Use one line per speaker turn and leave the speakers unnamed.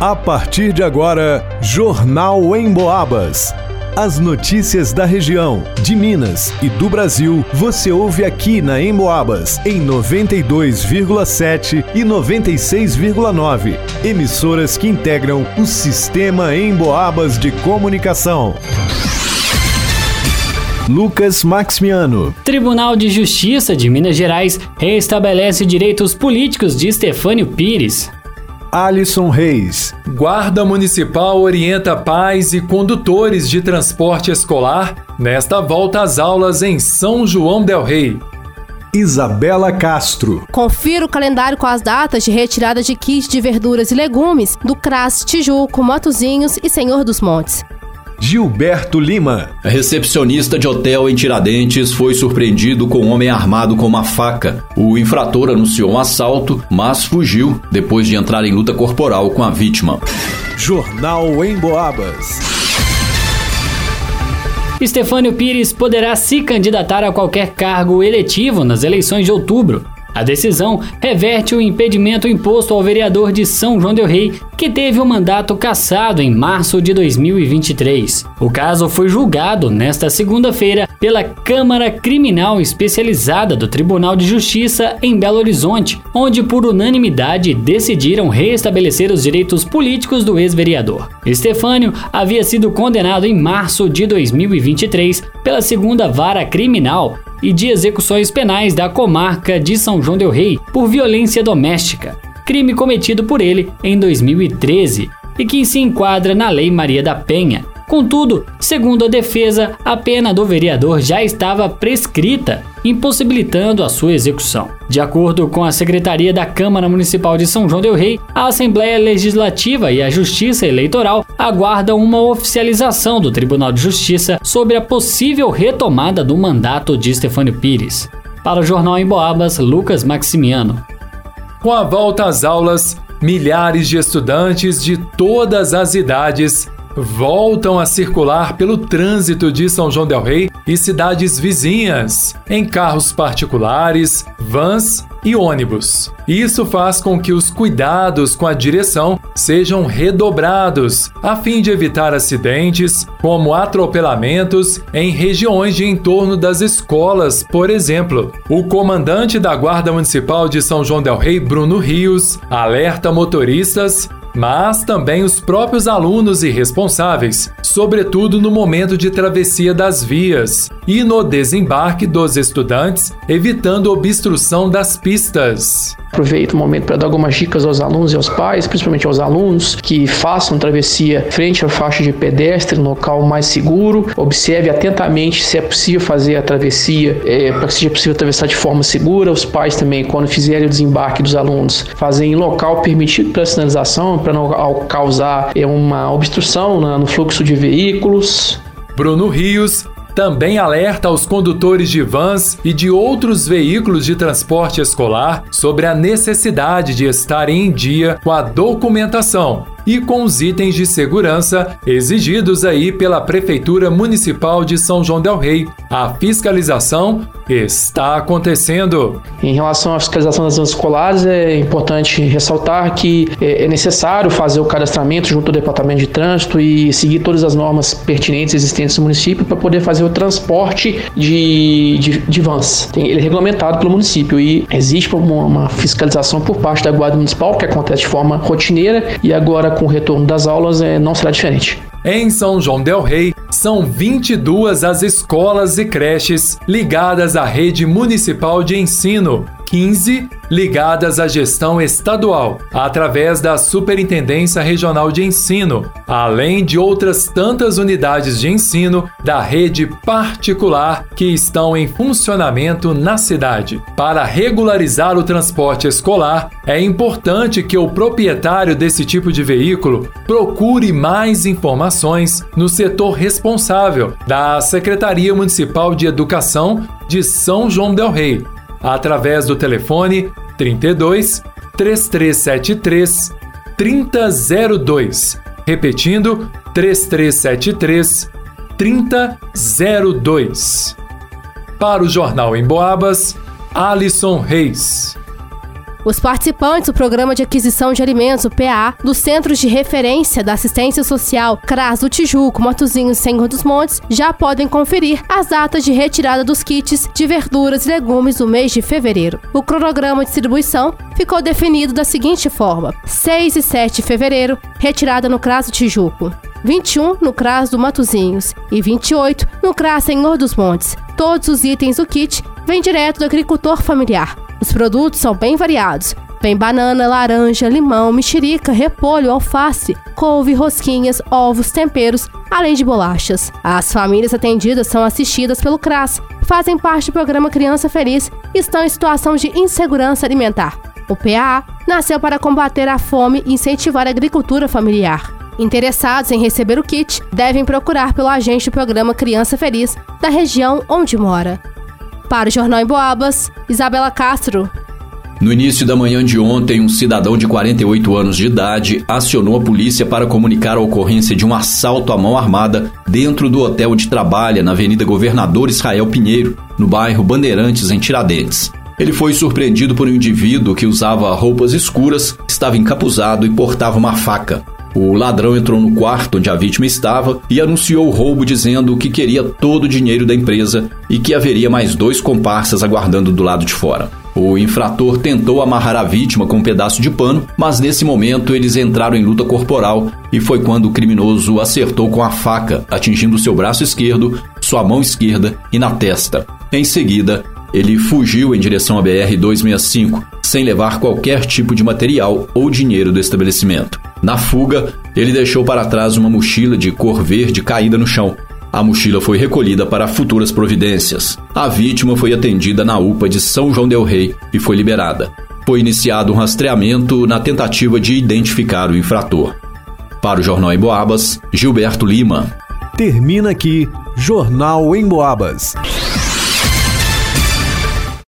A partir de agora, Jornal em Boabas. As notícias da região, de Minas e do Brasil, você ouve aqui na Emboabas, em 92,7 e 96,9. Emissoras que integram o sistema Emboabas de comunicação. Lucas Maximiano.
Tribunal de Justiça de Minas Gerais restabelece direitos políticos de Estefânio Pires.
Alisson Reis.
Guarda Municipal orienta pais e condutores de transporte escolar nesta volta às aulas em São João del Rei.
Isabela Castro.
Confira o calendário com as datas de retirada de kits de verduras e legumes do CRAS Tijuco, Motozinhos e Senhor dos Montes.
Gilberto Lima.
A recepcionista de hotel em Tiradentes foi surpreendido com um homem armado com uma faca. O infrator anunciou um assalto, mas fugiu depois de entrar em luta corporal com a vítima.
Jornal em Boabas.
Estefânio Pires poderá se candidatar a qualquer cargo eletivo nas eleições de outubro. A decisão reverte o impedimento imposto ao vereador de São João del Rei, que teve o mandato cassado em março de 2023. O caso foi julgado nesta segunda-feira pela Câmara Criminal Especializada do Tribunal de Justiça em Belo Horizonte, onde por unanimidade decidiram restabelecer os direitos políticos do ex-vereador. Estefânio havia sido condenado em março de 2023 pela segunda vara criminal e de execuções penais da comarca de São João del Rei por violência doméstica, crime cometido por ele em 2013 e que se enquadra na Lei Maria da Penha, Contudo, segundo a defesa, a pena do vereador já estava prescrita, impossibilitando a sua execução. De acordo com a Secretaria da Câmara Municipal de São João del Rei, a Assembleia Legislativa e a Justiça Eleitoral aguardam uma oficialização do Tribunal de Justiça sobre a possível retomada do mandato de Stefânio Pires. Para o Jornal em Boabas, Lucas Maximiano.
Com a volta às aulas, milhares de estudantes de todas as idades voltam a circular pelo trânsito de São João Del Rei e cidades vizinhas, em carros particulares, vans e ônibus. Isso faz com que os cuidados com a direção sejam redobrados, a fim de evitar acidentes, como atropelamentos em regiões de entorno das escolas, por exemplo. O comandante da Guarda Municipal de São João Del Rei, Bruno Rios, alerta motoristas mas também os próprios alunos e responsáveis, sobretudo no momento de travessia das vias e no desembarque dos estudantes, evitando obstrução das pistas.
Aproveito o momento para dar algumas dicas aos alunos e aos pais, principalmente aos alunos, que façam travessia frente à faixa de pedestre, no local mais seguro. Observe atentamente se é possível fazer a travessia, é, para que seja possível atravessar de forma segura. Os pais também, quando fizerem o desembarque dos alunos, fazem em local permitido para sinalização, para não causar é, uma obstrução no fluxo de veículos.
Bruno Rios também alerta aos condutores de vans e de outros veículos de transporte escolar sobre a necessidade de estar em dia com a documentação e com os itens de segurança exigidos aí pela Prefeitura Municipal de São João del Rei. A fiscalização está acontecendo.
Em relação à fiscalização das zonas escolares, é importante ressaltar que é, é necessário fazer o cadastramento junto ao Departamento de Trânsito e seguir todas as normas pertinentes existentes no município para poder fazer o transporte de, de, de vans. Ele é regulamentado pelo município e existe uma, uma fiscalização por parte da Guarda Municipal, que acontece de forma rotineira, e agora com o retorno das aulas é, não será diferente.
Em São João Del Rei, são 22 as escolas e creches ligadas à rede municipal de ensino, 15 ligadas à gestão estadual, através da Superintendência Regional de Ensino, além de outras tantas unidades de ensino da rede particular que estão em funcionamento na cidade. Para regularizar o transporte escolar, é importante que o proprietário desse tipo de veículo procure mais informações no setor responsável da Secretaria Municipal de Educação de São João Del Rei através do telefone 32 3373 3002. Repetindo, 3373 3002. Para o Jornal em Boabas, Alisson Reis.
Os participantes do Programa de Aquisição de Alimentos, o PA, dos Centros de Referência da Assistência Social CRAS do Tijuco, Matozinhos e Senhor dos Montes já podem conferir as datas de retirada dos kits de verduras e legumes do mês de fevereiro. O cronograma de distribuição ficou definido da seguinte forma: 6 e 7 de fevereiro, retirada no CRAS do Tijuco. 21 no CRAS do Matozinhos e 28 no CRAS Senhor dos Montes. Todos os itens do kit vêm direto do agricultor familiar. Os produtos são bem variados. Vem banana, laranja, limão, mexerica, repolho, alface, couve, rosquinhas, ovos, temperos, além de bolachas. As famílias atendidas são assistidas pelo CRAS, fazem parte do programa Criança Feliz e estão em situação de insegurança alimentar. O PAA nasceu para combater a fome e incentivar a agricultura familiar. Interessados em receber o kit devem procurar pelo agente do programa Criança Feliz da região onde mora. Para o Jornal em Boabas, Isabela Castro.
No início da manhã de ontem, um cidadão de 48 anos de idade acionou a polícia para comunicar a ocorrência de um assalto à mão armada dentro do hotel onde trabalha na Avenida Governador Israel Pinheiro, no bairro Bandeirantes, em Tiradentes. Ele foi surpreendido por um indivíduo que usava roupas escuras, estava encapuzado e portava uma faca. O ladrão entrou no quarto onde a vítima estava e anunciou o roubo dizendo que queria todo o dinheiro da empresa e que haveria mais dois comparsas aguardando do lado de fora. O infrator tentou amarrar a vítima com um pedaço de pano, mas nesse momento eles entraram em luta corporal e foi quando o criminoso acertou com a faca, atingindo seu braço esquerdo, sua mão esquerda e na testa. Em seguida, ele fugiu em direção à BR-265, sem levar qualquer tipo de material ou dinheiro do estabelecimento. Na fuga, ele deixou para trás uma mochila de cor verde caída no chão. A mochila foi recolhida para futuras providências. A vítima foi atendida na UPA de São João Del Rei e foi liberada. Foi iniciado um rastreamento na tentativa de identificar o infrator. Para o Jornal em Boabas, Gilberto Lima.
Termina aqui Jornal em Boabas.